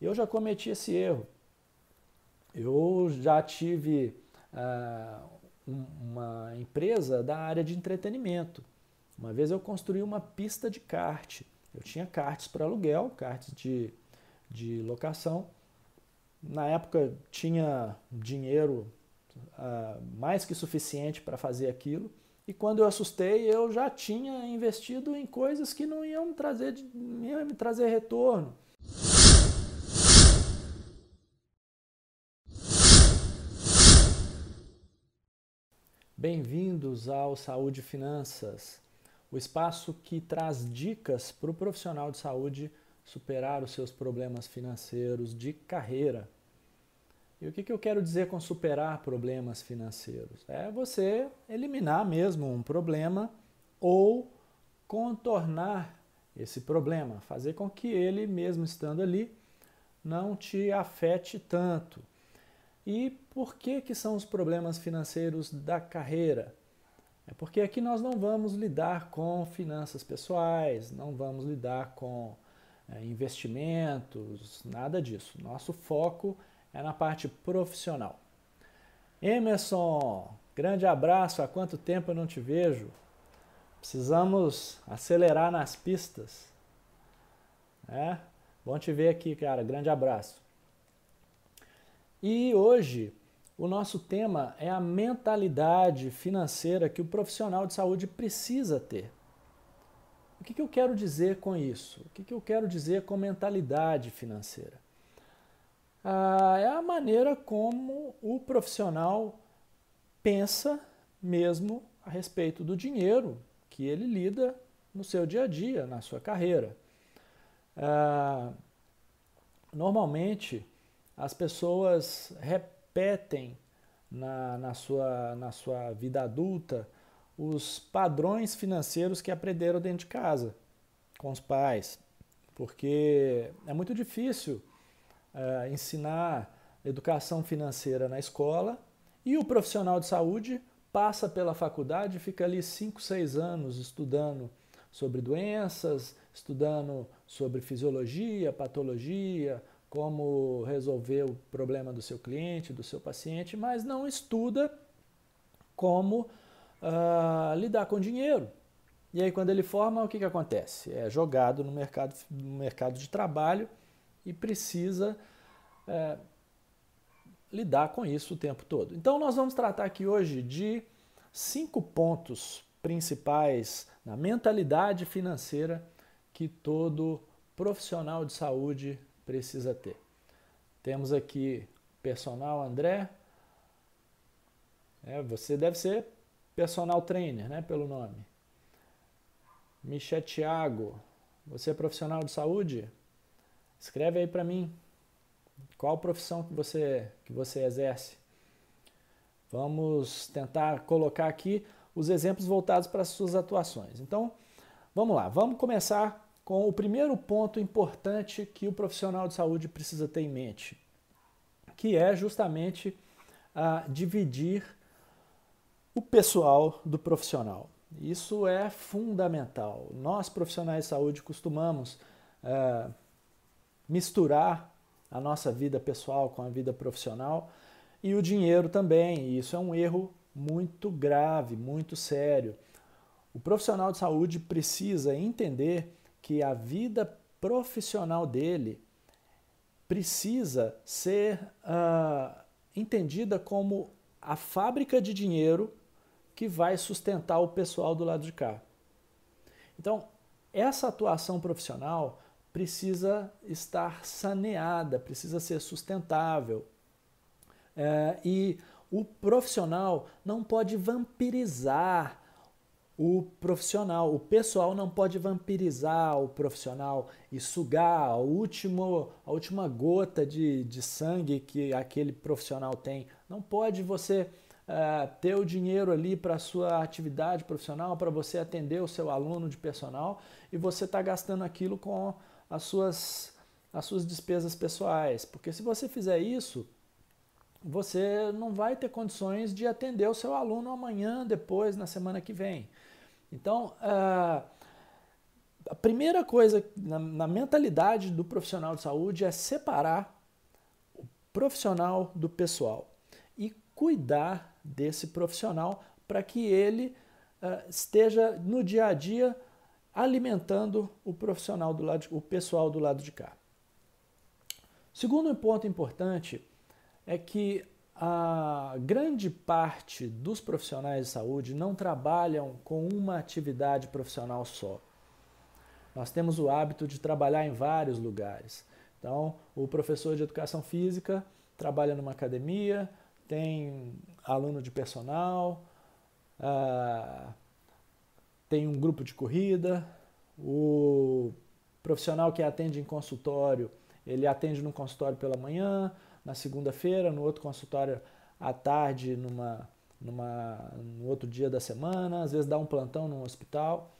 Eu já cometi esse erro. Eu já tive uh, uma empresa da área de entretenimento. Uma vez eu construí uma pista de kart. Eu tinha karts para aluguel, karts de, de locação. Na época tinha dinheiro uh, mais que suficiente para fazer aquilo. E quando eu assustei, eu já tinha investido em coisas que não iam trazer, iam me trazer retorno. Bem-vindos ao Saúde Finanças, o espaço que traz dicas para o profissional de saúde superar os seus problemas financeiros de carreira. E o que, que eu quero dizer com superar problemas financeiros? É você eliminar mesmo um problema ou contornar esse problema, fazer com que ele, mesmo estando ali, não te afete tanto. E por que, que são os problemas financeiros da carreira? É porque aqui nós não vamos lidar com finanças pessoais, não vamos lidar com é, investimentos, nada disso. Nosso foco é na parte profissional. Emerson, grande abraço, há quanto tempo eu não te vejo? Precisamos acelerar nas pistas. É? Bom te ver aqui, cara. Grande abraço. E hoje o nosso tema é a mentalidade financeira que o profissional de saúde precisa ter. O que, que eu quero dizer com isso? O que, que eu quero dizer com mentalidade financeira? Ah, é a maneira como o profissional pensa mesmo a respeito do dinheiro que ele lida no seu dia a dia, na sua carreira. Ah, normalmente, as pessoas repetem na, na, sua, na sua vida adulta os padrões financeiros que aprenderam dentro de casa, com os pais, porque é muito difícil uh, ensinar educação financeira na escola e o profissional de saúde passa pela faculdade e fica ali 5, 6 anos estudando sobre doenças, estudando sobre fisiologia, patologia, como resolver o problema do seu cliente, do seu paciente, mas não estuda como uh, lidar com dinheiro. E aí, quando ele forma, o que, que acontece? É jogado no mercado, no mercado de trabalho e precisa é, lidar com isso o tempo todo. Então, nós vamos tratar aqui hoje de cinco pontos principais na mentalidade financeira que todo profissional de saúde precisa ter. Temos aqui personal André. É, você deve ser personal trainer, né, pelo nome. Michel Thiago, você é profissional de saúde? Escreve aí para mim. Qual profissão que você que você exerce? Vamos tentar colocar aqui os exemplos voltados para as suas atuações. Então, vamos lá. Vamos começar com o primeiro ponto importante que o profissional de saúde precisa ter em mente, que é justamente a dividir o pessoal do profissional. Isso é fundamental. Nós, profissionais de saúde, costumamos é, misturar a nossa vida pessoal com a vida profissional e o dinheiro também. E isso é um erro muito grave, muito sério. O profissional de saúde precisa entender que a vida profissional dele precisa ser uh, entendida como a fábrica de dinheiro que vai sustentar o pessoal do lado de cá. Então, essa atuação profissional precisa estar saneada, precisa ser sustentável. É, e o profissional não pode vampirizar o profissional. O pessoal não pode vampirizar o profissional e sugar a, último, a última gota de, de sangue que aquele profissional tem. Não pode você uh, ter o dinheiro ali para a sua atividade profissional, para você atender o seu aluno de personal e você está gastando aquilo com as suas, as suas despesas pessoais. Porque se você fizer isso, você não vai ter condições de atender o seu aluno amanhã, depois, na semana que vem. Então, uh, a primeira coisa na, mentalidade do profissional de saúde é separar o profissional do pessoal e cuidar desse profissional para que ele uh, esteja no dia a dia alimentando o profissional do lado, o pessoal do lado de cá. Segundo ponto importante é que a grande parte dos profissionais de saúde não trabalham com uma atividade profissional só. Nós temos o hábito de trabalhar em vários lugares. Então, o professor de educação física trabalha numa academia, tem aluno de personal, uh, tem um grupo de corrida, o profissional que atende em consultório, ele atende no consultório pela manhã, na segunda-feira, no outro consultório à tarde, numa, numa, no outro dia da semana, às vezes dá um plantão no hospital.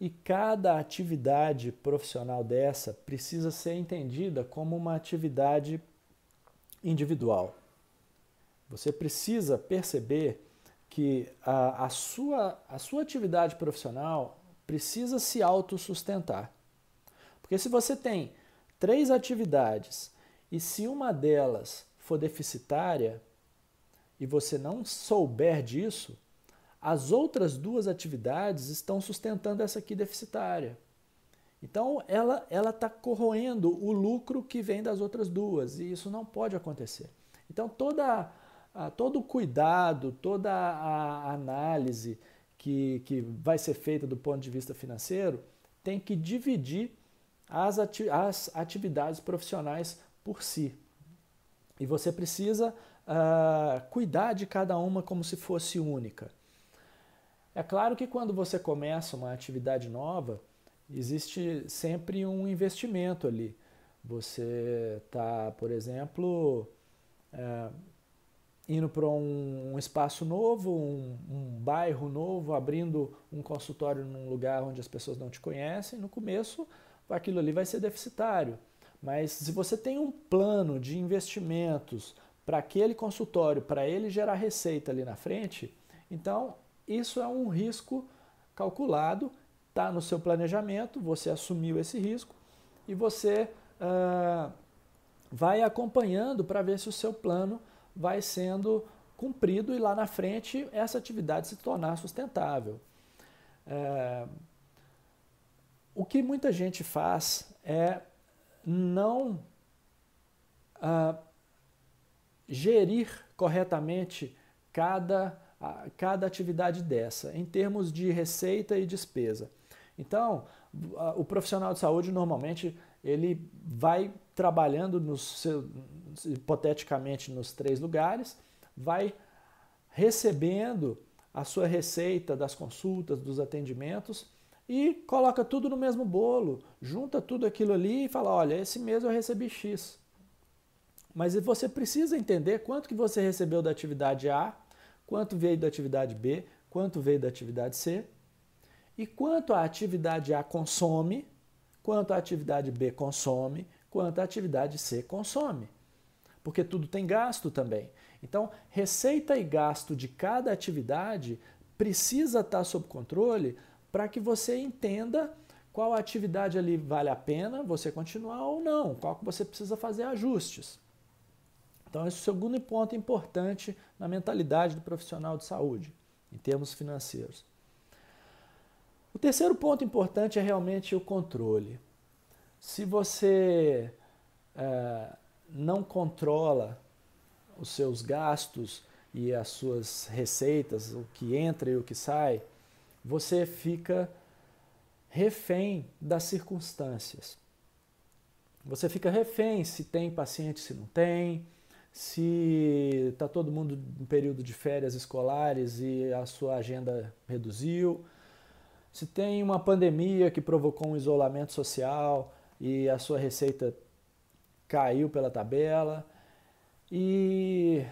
E cada atividade profissional dessa precisa ser entendida como uma atividade individual. Você precisa perceber que a, a, sua, a sua atividade profissional precisa se autossustentar. Porque se você tem três atividades e se uma delas for deficitária e você não souber disso, as outras duas atividades estão sustentando essa aqui deficitária. Então ela ela está corroendo o lucro que vem das outras duas e isso não pode acontecer. Então toda a, todo o cuidado, toda a análise que, que vai ser feita do ponto de vista financeiro tem que dividir as, ati as atividades profissionais por si. E você precisa uh, cuidar de cada uma como se fosse única. É claro que quando você começa uma atividade nova, existe sempre um investimento ali. Você está, por exemplo, é, indo para um, um, espaço novo, um, um, bairro novo, abrindo um consultório num lugar onde as pessoas não te conhecem, no começo aquilo ali vai ser deficitário. Mas se você tem um plano de investimentos para aquele consultório, para ele gerar receita ali na frente, então isso é um risco calculado, está no seu planejamento, você assumiu esse risco e você uh, vai acompanhando para ver se o seu plano vai sendo cumprido e lá na frente essa atividade se tornar sustentável. É, o que muita gente faz é não ah, gerir corretamente cada, cada atividade dessa, em termos de receita e despesa. Então, o profissional de saúde normalmente ele vai trabalhando nos seu, hipoteticamente nos três lugares, vai recebendo a sua receita das consultas, dos atendimentos e coloca tudo no mesmo bolo, junta tudo aquilo ali e fala, olha, esse mês eu recebi X. Mas você precisa entender quanto que você recebeu da atividade A, quanto veio da atividade B, quanto veio da atividade C, e quanto a atividade A consome, quanto a atividade B consome, quanto a atividade C consome. Porque tudo tem gasto também. Então, receita e gasto de cada atividade precisa estar sob controle para que você entenda qual atividade ali vale a pena você continuar ou não, qual que você precisa fazer ajustes. Então, esse é o segundo ponto importante na mentalidade do profissional de saúde, em termos financeiros. O terceiro ponto importante é realmente o controle. Se você é, não controla os seus gastos e as suas receitas, o que entra e o que sai, você fica refém das circunstâncias. Você fica refém se tem paciente, se não tem, se está todo mundo em período de férias escolares e a sua agenda reduziu, se tem uma pandemia que provocou um isolamento social e a sua receita caiu pela tabela. E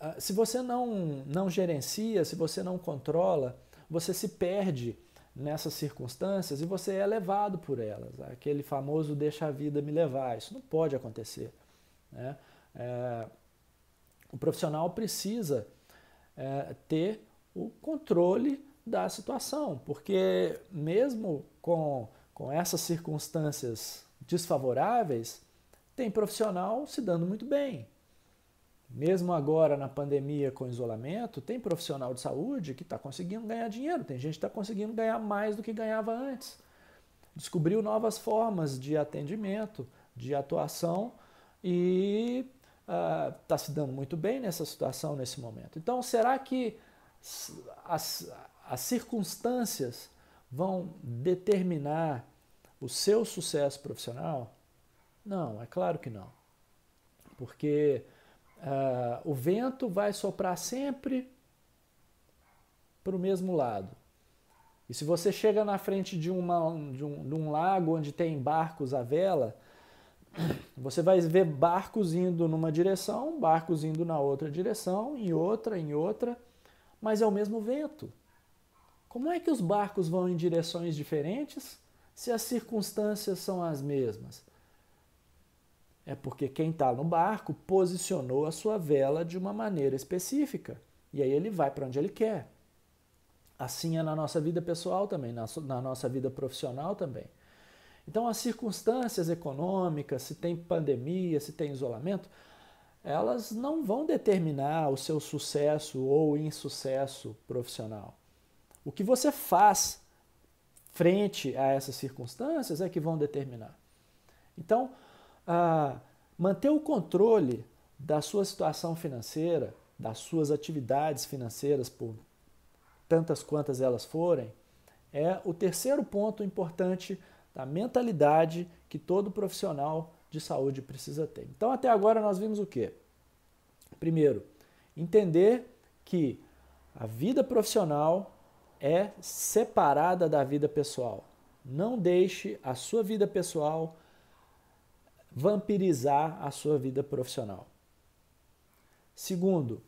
ah, se você não, não gerencia, se você não controla, você se perde nessas circunstâncias e você é levado por elas. Aquele famoso deixa a vida me levar. Isso não pode acontecer. Né? É, o profissional precisa é, ter o controle da situação, porque mesmo com, com essas circunstâncias desfavoráveis, tem profissional se dando muito bem. Mesmo agora na pandemia com isolamento, tem profissional de saúde que está conseguindo ganhar dinheiro, tem gente que está conseguindo ganhar mais do que ganhava antes. Descobriu novas formas de atendimento, de atuação e está uh, se dando muito bem nessa situação, nesse momento. Então, será que as, as circunstâncias vão determinar o seu sucesso profissional? Não, é claro que não. Porque uh, o vento vai soprar sempre para o mesmo lado. E se você chega na frente de, uma, de, um, de um lago onde tem barcos à vela, você vai ver barcos indo numa direção, barcos indo na outra direção, em outra, em outra, mas é o mesmo vento. Como é que os barcos vão em direções diferentes se as circunstâncias são as mesmas? É porque quem está no barco posicionou a sua vela de uma maneira específica. E aí ele vai para onde ele quer. Assim é na nossa vida pessoal também, na, nossa vida profissional também. Então, as circunstâncias econômicas, se tem pandemia, se tem isolamento, elas não vão determinar o seu sucesso ou insucesso profissional. O que você faz frente a essas circunstâncias é que vão determinar. Então, a manter o controle da sua situação financeira, das suas atividades financeiras, por tantas quantas elas forem, é o terceiro ponto importante da mentalidade que todo profissional de saúde precisa ter. Então, até agora nós vimos o quê? Primeiro, entender que a vida profissional é separada da vida pessoal. Não deixe a sua vida pessoal vampirizar a sua vida profissional. Segundo,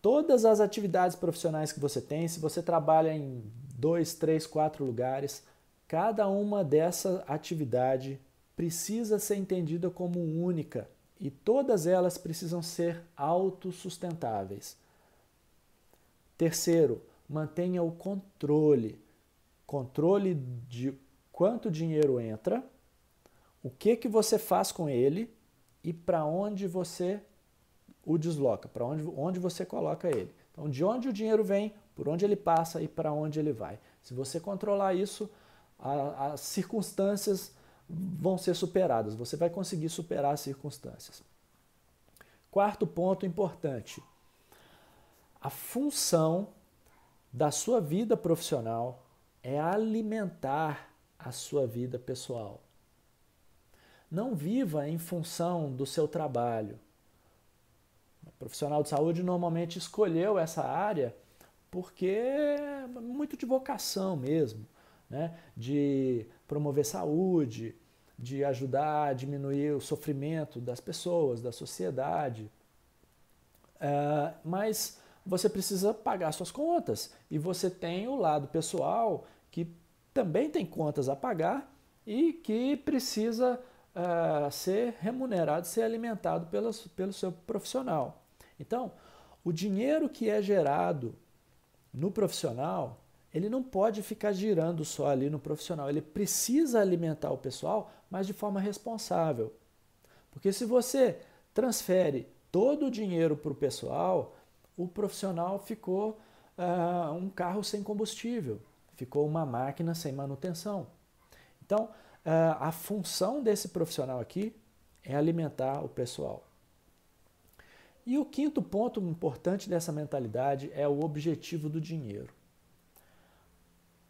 todas as atividades profissionais que você tem, se você trabalha em dois, três, quatro lugares, cada uma dessa atividade precisa ser entendida como única e todas elas precisam ser autossustentáveis. Terceiro, mantenha o controle. Controle de quanto dinheiro entra o que que você faz com ele e para onde você o desloca, para onde, onde você coloca ele. Então, de onde o dinheiro vem, por onde ele passa e para onde ele vai. Se você controlar isso, a, as circunstâncias vão ser superadas, você vai conseguir superar as circunstâncias. Quarto ponto importante: a função da sua vida profissional é alimentar a sua vida pessoal. Não viva em função do seu trabalho. O profissional de saúde normalmente escolheu essa área porque é muito de vocação mesmo, né? de promover saúde, de ajudar a diminuir o sofrimento das pessoas, da sociedade. Uh, mas você precisa pagar suas contas e você tem o lado pessoal que também tem contas a pagar e que precisa uh, ser remunerado, ser alimentado pelo, pelo seu profissional. Então, o dinheiro que é gerado no profissional, ele não pode ficar girando só ali no profissional. Ele precisa alimentar o pessoal, mas de forma responsável. Porque se você transfere todo o dinheiro para o pessoal, o profissional ficou uh, um carro sem combustível, ficou uma máquina sem manutenção. Então, a função desse profissional aqui é alimentar o pessoal. E o quinto ponto importante dessa mentalidade é o objetivo do dinheiro.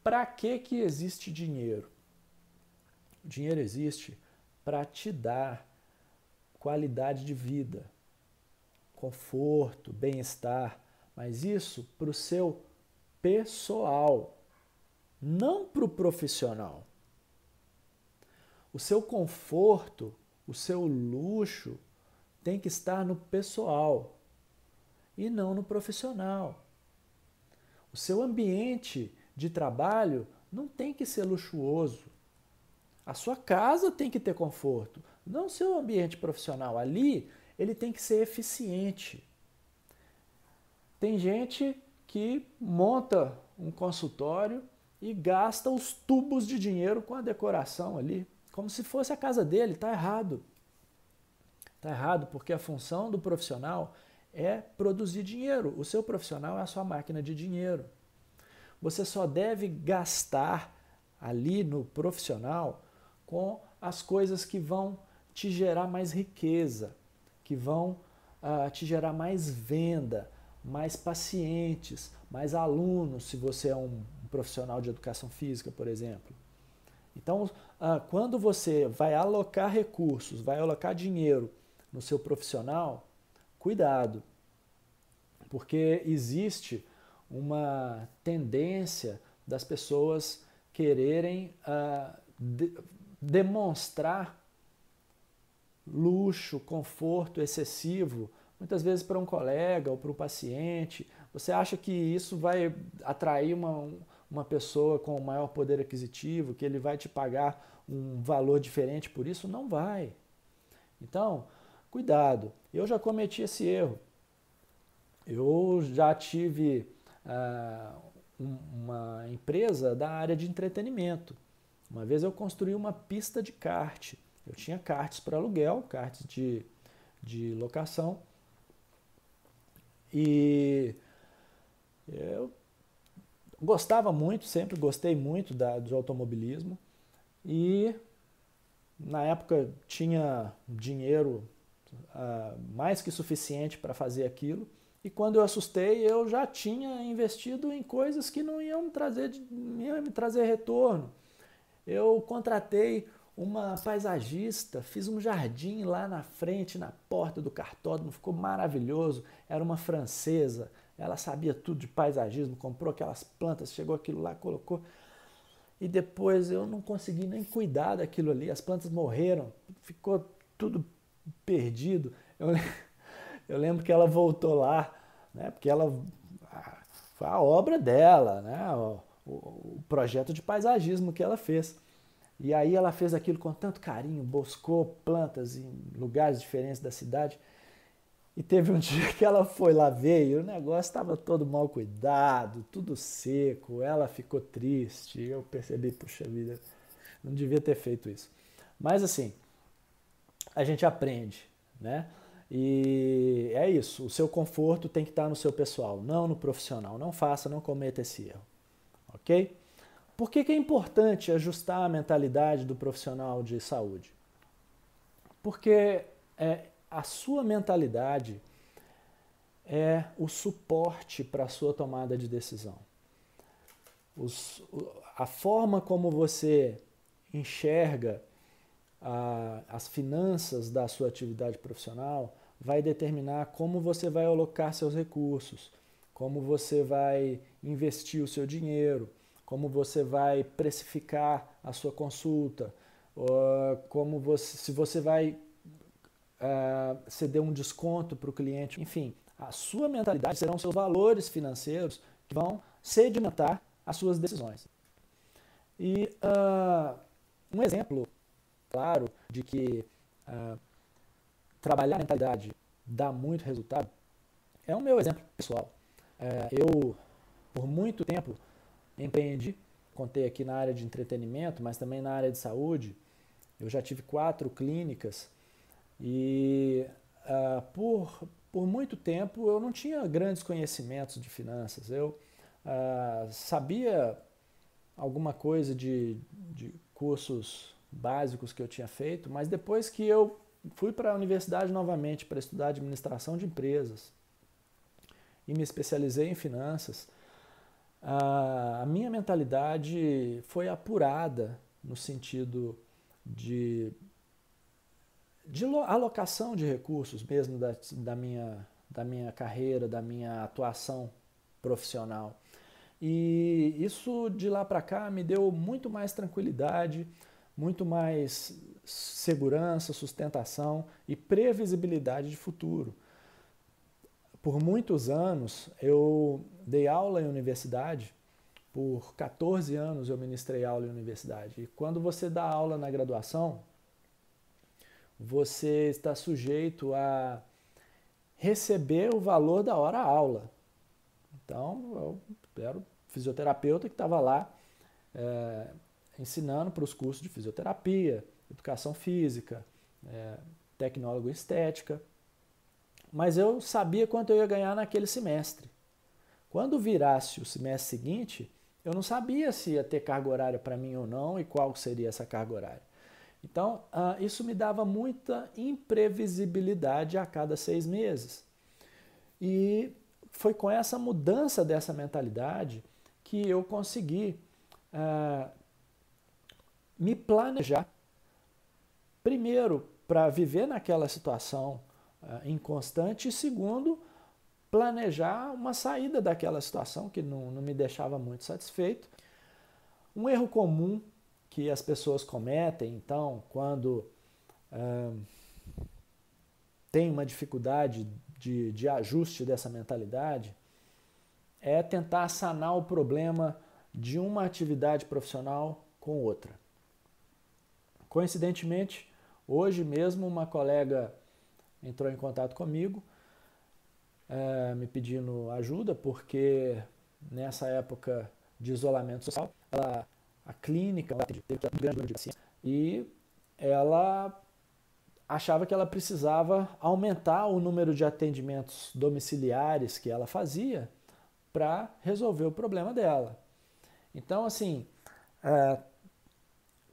Para que, que existe dinheiro? O dinheiro existe para te dar qualidade de vida, conforto, bem-estar, mas isso para o seu pessoal, não para o profissional. O seu conforto, o seu luxo tem que estar no pessoal e não no profissional. O seu ambiente de trabalho não tem que ser luxuoso. A sua casa tem que ter conforto, não o seu ambiente profissional. Ali ele tem que ser eficiente. Tem gente que monta um consultório e gasta os tubos de dinheiro com a decoração ali, como se fosse a casa dele. Está errado. Está errado porque a função do profissional é produzir dinheiro. O seu profissional é a sua máquina de dinheiro. Você só deve gastar ali no profissional com as coisas que vão te gerar mais riqueza, que vão uh, te gerar mais venda, mais pacientes, mais alunos, se você é um, um profissional de educação física, por exemplo. Então, uh, quando você vai alocar recursos, vai alocar dinheiro no seu profissional, cuidado, porque existe uma tendência das pessoas quererem uh, de, demonstrar luxo, conforto excessivo, muitas vezes para um colega ou para o paciente. Você acha que isso vai atrair uma, uma pessoa com maior poder aquisitivo, que ele vai te pagar um valor diferente por isso? Não vai. Então, cuidado. Eu já cometi esse erro. Eu já tive uh, uma empresa da área de entretenimento. Uma vez eu construí uma pista de kart. Eu tinha karts para aluguel, karts de, de locação. E gostava muito, sempre gostei muito da, do automobilismo. E na época tinha dinheiro uh, mais que suficiente para fazer aquilo. E quando eu assustei, eu já tinha investido em coisas que não iam me trazer, iam me trazer retorno. Eu contratei uma paisagista, fiz um jardim lá na frente, na porta do cartódromo, ficou maravilhoso. Era uma francesa, ela sabia tudo de paisagismo, comprou aquelas plantas, chegou aquilo lá, colocou. E depois eu não consegui nem cuidar daquilo ali, as plantas morreram, ficou tudo perdido. Eu, eu lembro que ela voltou lá, né, porque ela foi a obra dela, né, o, o projeto de paisagismo que ela fez. E aí ela fez aquilo com tanto carinho, buscou plantas em lugares diferentes da cidade. E teve um dia que ela foi lá ver e o negócio estava todo mal cuidado, tudo seco. Ela ficou triste. Eu percebi, puxa vida, não devia ter feito isso. Mas assim, a gente aprende, né? E é isso, o seu conforto tem que estar no seu pessoal, não no profissional. Não faça, não cometa esse erro. Ok? Por que, que é importante ajustar a mentalidade do profissional de saúde? Porque é, a sua mentalidade é o suporte para a sua tomada de decisão. Os, a forma como você enxerga a, as finanças da sua atividade profissional vai determinar como você vai alocar seus recursos, como você vai investir o seu dinheiro, como você vai precificar a sua consulta, como você, se você vai uh, ceder um desconto para o cliente, enfim, a sua mentalidade serão seus valores financeiros que vão sedimentar as suas decisões. E uh, um exemplo claro de que uh, trabalhar a mentalidade dá muito resultado é o meu exemplo pessoal. Eu, por muito tempo, empreendi, contei aqui na área de entretenimento, mas também na área de saúde. Eu já tive quatro clínicas e uh, por, por muito tempo eu não tinha grandes conhecimentos de finanças. Eu uh, sabia alguma coisa de, de cursos básicos que eu tinha feito, mas depois que eu fui para a universidade novamente para estudar administração de empresas e me especializei em finanças, a minha mentalidade foi apurada no sentido de, de alocação de recursos mesmo da, da, minha, da minha carreira, da minha atuação profissional. E isso de lá para cá me deu muito mais tranquilidade, muito mais segurança, sustentação e previsibilidade de futuro. Por muitos anos eu dei aula em universidade, por 14 anos eu ministrei aula em universidade. E quando você dá aula na graduação, você está sujeito a receber o valor da hora aula. Então, eu era o fisioterapeuta que estava lá é, ensinando para os cursos de fisioterapia, educação física, é, tecnólogo estética. Mas eu sabia quanto eu ia ganhar naquele semestre. Quando virasse o semestre seguinte, eu não sabia se ia ter carga horária para mim ou não e qual seria essa carga horária. Então, uh, isso me dava muita imprevisibilidade a cada seis meses. E foi com essa mudança dessa mentalidade que eu consegui uh, me planejar, primeiro, para viver naquela situação uh, inconstante, e segundo, planejar uma saída daquela situação que não, não me deixava muito satisfeito. Um erro comum que as pessoas cometem, então, quando uh, tem uma dificuldade de, de ajuste dessa mentalidade, é tentar sanar o problema de uma atividade profissional com outra. Coincidentemente, hoje mesmo uma colega entrou em contato comigo é, me pedindo ajuda, porque nessa época de isolamento social, ela, a clínica e ela achava que ela precisava aumentar o número de atendimentos domiciliares que ela fazia para resolver o problema dela. Então, assim, é,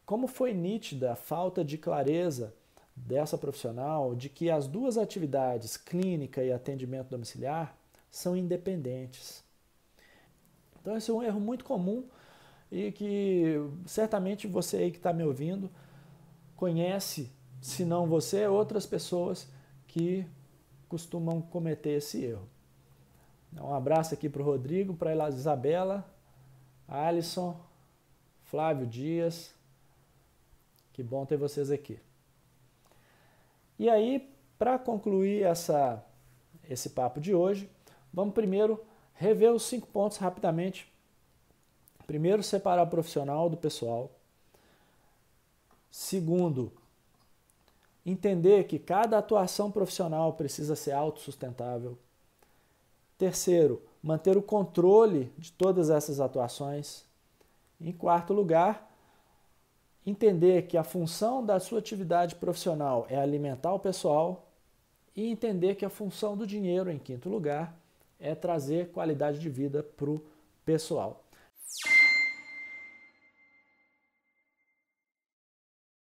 como foi nítida a falta de clareza dessa profissional de que as duas atividades, clínica e atendimento domiciliar, são independentes. Então, esse é um erro muito comum e que certamente você aí que está me ouvindo conhece, se não você, outras pessoas que costumam cometer esse erro. Um abraço aqui para o Rodrigo, para a Isabela, Alisson, Flávio Dias. Que bom ter vocês aqui. E aí, para concluir essa, esse papo de hoje, vamos primeiro rever os cinco pontos rapidamente. Primeiro, separar o profissional do pessoal. Segundo, entender que cada atuação profissional precisa ser autossustentável. Terceiro, manter o controle de todas essas atuações. Em quarto lugar, entender que a função da sua atividade profissional é alimentar o pessoal e entender que a função do dinheiro, em quinto lugar, é trazer qualidade de vida para o pessoal.